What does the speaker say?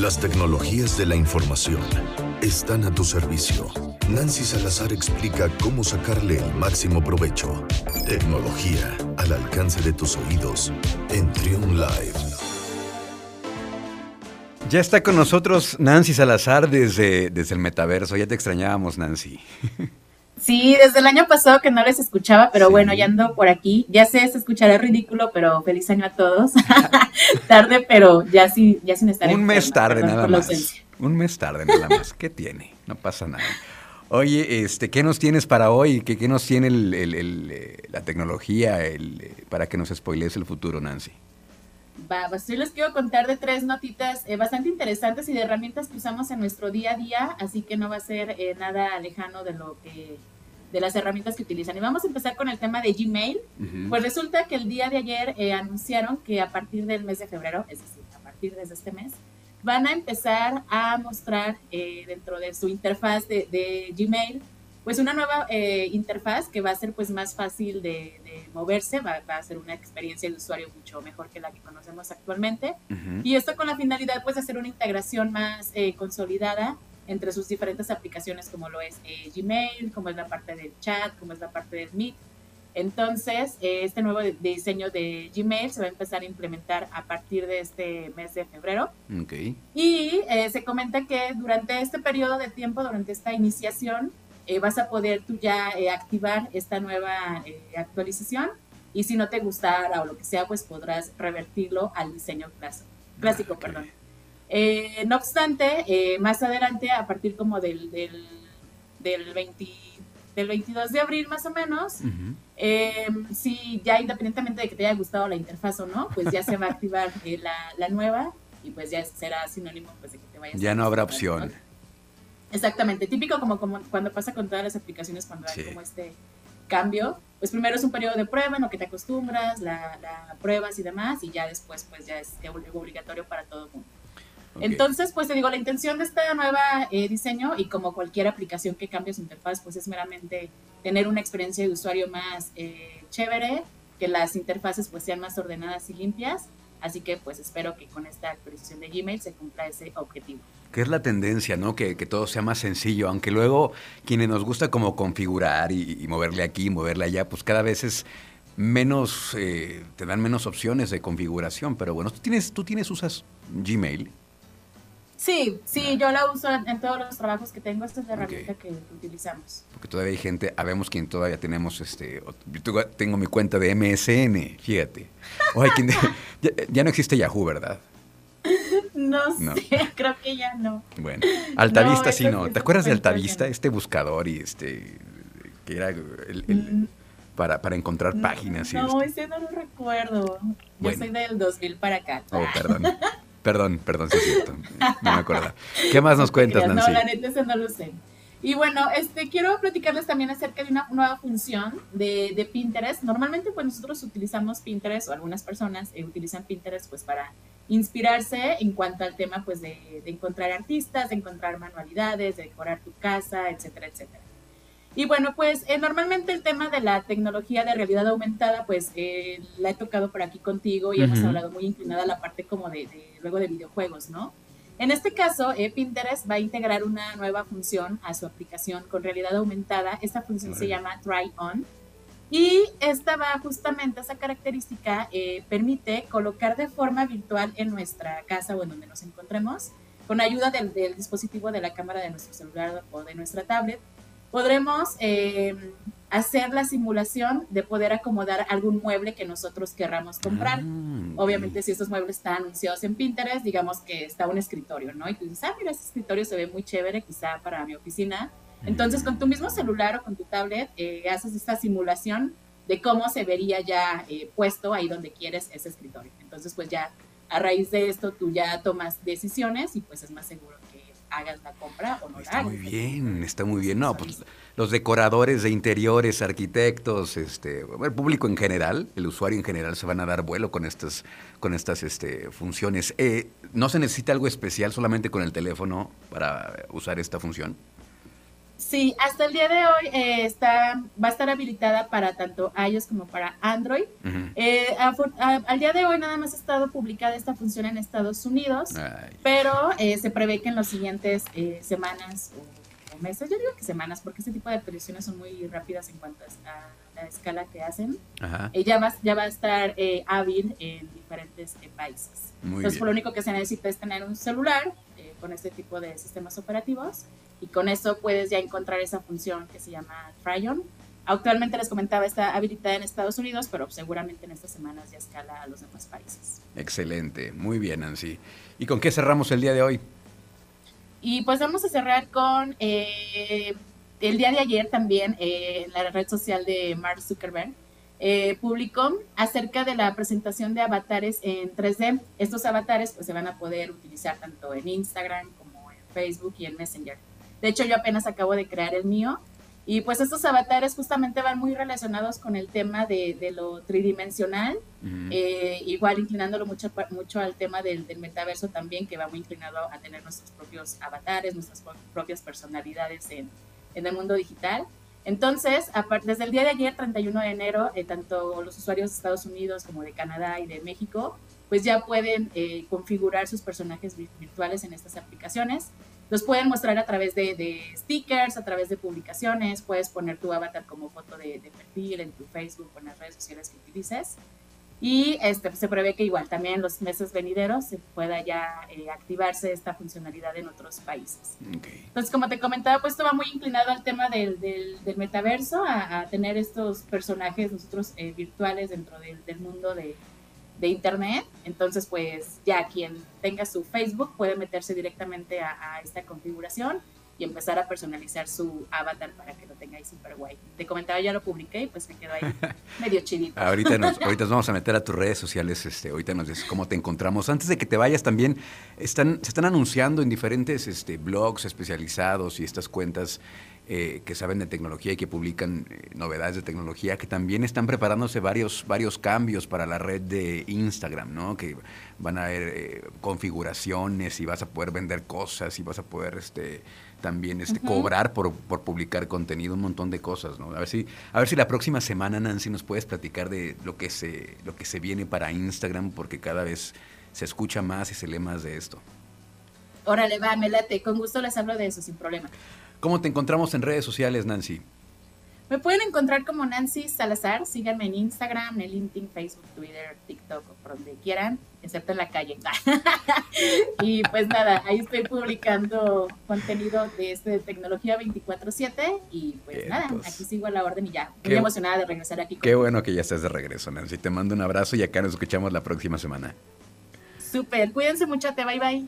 Las tecnologías de la información están a tu servicio. Nancy Salazar explica cómo sacarle el máximo provecho. Tecnología al alcance de tus oídos en Trion Live. Ya está con nosotros Nancy Salazar desde, desde el metaverso. Ya te extrañábamos, Nancy. Sí, desde el año pasado que no les escuchaba, pero bueno, ya ando por aquí. Ya sé, se escuchará ridículo, pero feliz año a todos. tarde, pero ya, sí, ya sin estar Un mes tarde nada más. Un mes tarde nada más. ¿Qué tiene? No pasa nada. Oye, este, ¿qué nos tienes para hoy? ¿Qué, qué nos tiene eh, la tecnología el, para que nos spoilees el futuro, Nancy? Va, pues yo les quiero contar de tres notitas eh, bastante interesantes y de herramientas que usamos en nuestro día a día, así que no va a ser eh, nada lejano de lo que de las herramientas que utilizan. Y vamos a empezar con el tema de Gmail. Pues resulta que el día de ayer eh, anunciaron que a partir del mes de febrero, es decir, a partir de este mes, van a empezar a mostrar dentro de su interfaz de, de Gmail pues una nueva eh, interfaz que va a ser pues más fácil de, moverse, va, a ser una experiencia de usuario mucho mejor que la que conocemos actualmente. Y esto con la finalidad pues de hacer una integración más eh, consolidada entre sus diferentes aplicaciones como lo es eh, Gmail, como es la parte del chat, como es la parte del Meet. Entonces, este nuevo diseño de Gmail se va a empezar a implementar a partir de este mes de febrero. Okay. Y se comenta que durante este periodo de tiempo, durante esta iniciación, eh, vas a poder tú ya eh, activar esta nueva eh, actualización y si no te gustara o lo que sea, pues podrás revertirlo al diseño clásico. clásico perdón. no obstante, más adelante, a partir como del, del, del, 20, del 22 de abril más o menos, si ya independientemente de que te haya gustado la interfaz o no, pues ya se va a activar la, la, nueva y pues ya será sinónimo pues, de que te vayas Ya no habrá opción. Exactamente, típico como, como cuando pasa con todas las aplicaciones cuando hay como este cambio, pues primero es un periodo de prueba en lo que te acostumbras, la, pruebas y demás, y ya después pues ya es obligatorio para todo el mundo. Entonces, pues te digo, la intención de este nuevo eh, diseño y como cualquier aplicación que cambie su interfaz, pues es meramente tener una experiencia de usuario más eh, chévere, que las interfaces pues sean más ordenadas y limpias. Así que pues espero que con esta actualización de Gmail se cumpla ese objetivo que es la tendencia, ¿no? Que, todo sea más sencillo, aunque luego quienes nos gusta como configurar y, moverle aquí, moverle allá, pues cada vez es menos, eh, te dan menos opciones de configuración, pero bueno, tú tienes, tú tienes, usas Gmail. Sí, sí, yo la uso en, todos los trabajos que tengo, esta es la herramienta que utilizamos. Porque todavía hay gente, habemos quien todavía tenemos, este, yo tengo mi cuenta de MSN, fíjate. O quien, ya no existe Yahoo, ¿verdad? No, sé, creo que ya no. Bueno, Altavista sí no. ¿Te acuerdas de Altavista? Este buscador y este que era el, mm. para, para, encontrar páginas. Y no, ese no lo recuerdo. Yo soy del 2000 para acá. Oh, perdón. perdón, perdón, sí es cierto. No me acuerdo. ¿Qué más nos cuentas, Nancy? No, la neta ese no lo sé. Y bueno, este, quiero platicarles también acerca de una nueva función de, de Pinterest. Normalmente pues nosotros utilizamos Pinterest o algunas personas eh, utilizan Pinterest pues para inspirarse en cuanto al tema pues de, encontrar artistas, de encontrar manualidades, de decorar tu casa, etcétera, etcétera. Y bueno, pues eh, normalmente el tema de la tecnología de realidad aumentada, pues eh, la he tocado por aquí contigo y hemos hablado muy inclinada a la parte como de, luego de videojuegos, ¿no? En este caso, eh, Pinterest va a integrar una nueva función a su aplicación con realidad aumentada. Esta función se llama Try On y esta va justamente, esa característica eh, permite colocar de forma virtual en nuestra casa o en donde nos encontremos, con ayuda del, dispositivo de la cámara de nuestro celular o de nuestra tablet, podremos eh, hacer la simulación de poder acomodar algún mueble que nosotros querramos comprar. Ah, Obviamente, si estos muebles están anunciados en Pinterest, digamos que está un escritorio, ¿no? Y tú dices, ah, mira, ese escritorio se ve muy chévere, quizá para mi oficina entonces, con tu mismo celular o con tu tablet, eh, haces esta simulación de cómo se vería ya eh, puesto ahí donde quieres ese escritorio. Entonces, pues ya a raíz de esto tú ya tomas decisiones y pues es más seguro hagas la compra o no está Muy bien, está muy bien. No, pues los decoradores de interiores, arquitectos, este, el público en general, el usuario en general se van a dar vuelo con estas, con estas este, funciones. Eh, ¿No se necesita algo especial solamente con el teléfono para usar esta función? Sí, hasta el día de hoy eh, está, va a estar habilitada para tanto iOS como para Android. Eh, al día de hoy nada más ha estado publicada esta función en Estados Unidos, pero eh, se prevé que en las siguientes semanas o, meses, yo digo que semanas, porque este tipo de actualizaciones son muy rápidas en cuanto a la escala que hacen, ya, va, ya va a estar hábil en diferentes países. Entonces, por lo único que se necesita es tener un celular con este tipo de sistemas operativos y con eso puedes ya encontrar esa función que se llama Tryon. Actualmente les comentaba, está habilitada en Estados Unidos, pero seguramente en estas semanas ya escala a los demás países. Excelente, muy bien, Nancy. ¿Y con qué cerramos el día de hoy? Y pues vamos a cerrar con eh, el día de ayer también eh, en la red social de Mark Zuckerberg. Eh, publicó acerca de la presentación de avatares en 3D. Estos avatares pues se van a poder utilizar tanto en Instagram como en Facebook y en Messenger. De hecho, yo apenas acabo de crear el mío. Y pues estos avatares justamente van muy relacionados con el tema de, lo tridimensional, eh, igual inclinándolo mucho, mucho al tema del, metaverso también, que va muy inclinado a tener nuestros propios avatares, nuestras propias personalidades en, en el mundo digital. Entonces, desde el día de ayer, 31 de enero, eh, tanto los usuarios de Estados Unidos como de Canadá y de México, pues ya pueden eh, configurar sus personajes virtuales en estas aplicaciones. Los pueden mostrar a través de, stickers, a través de publicaciones, puedes poner tu avatar como foto de, perfil en tu Facebook o en las redes sociales que utilices. Y este, pues, se prevé que igual también en los meses venideros se pueda ya eh, activarse esta funcionalidad en otros países. Entonces, como te comentaba, pues esto va muy inclinado al tema del, del, metaverso, a, tener estos personajes nosotros eh, virtuales dentro del mundo de, de internet. Entonces, pues ya quien tenga su Facebook puede meterse directamente a, esta configuración y empezar a personalizar su avatar para que lo tenga ahí súper guay. Te comentaba, ya lo publiqué y pues me quedo ahí medio chidito. ahorita, nos, ahorita vamos a meter a tus redes sociales, este, ahorita nos dices cómo te encontramos. Antes de que te vayas también, están, se están anunciando en diferentes este, blogs especializados y estas cuentas eh, que saben de tecnología y que publican eh, novedades de tecnología, que también están preparándose varios, varios cambios para la red de Instagram, ¿no? Que van a haber eh, configuraciones y vas a poder vender cosas y vas a poder este, también este, cobrar por, por, publicar contenido, un montón de cosas, ¿no? A ver si, a ver si la próxima semana, Nancy, nos puedes platicar de lo que se, lo que se viene para Instagram, porque cada vez se escucha más y se lee más de esto. Órale, va, me late. Con gusto les hablo de eso, sin problema. ¿Cómo te encontramos en redes sociales, Nancy? Me pueden encontrar como Nancy Salazar. Síganme en Instagram, en LinkedIn, Facebook, Twitter, TikTok, o por donde quieran, excepto en la calle. y pues nada, ahí estoy publicando contenido de, este, de tecnología 24-7. Y pues nada, aquí sigo a la orden y ya. Muy emocionada de regresar aquí. Qué bueno que ya estés de regreso, Nancy. Te mando un abrazo y acá nos escuchamos la próxima semana. Súper, cuídense mucho, te bye bye.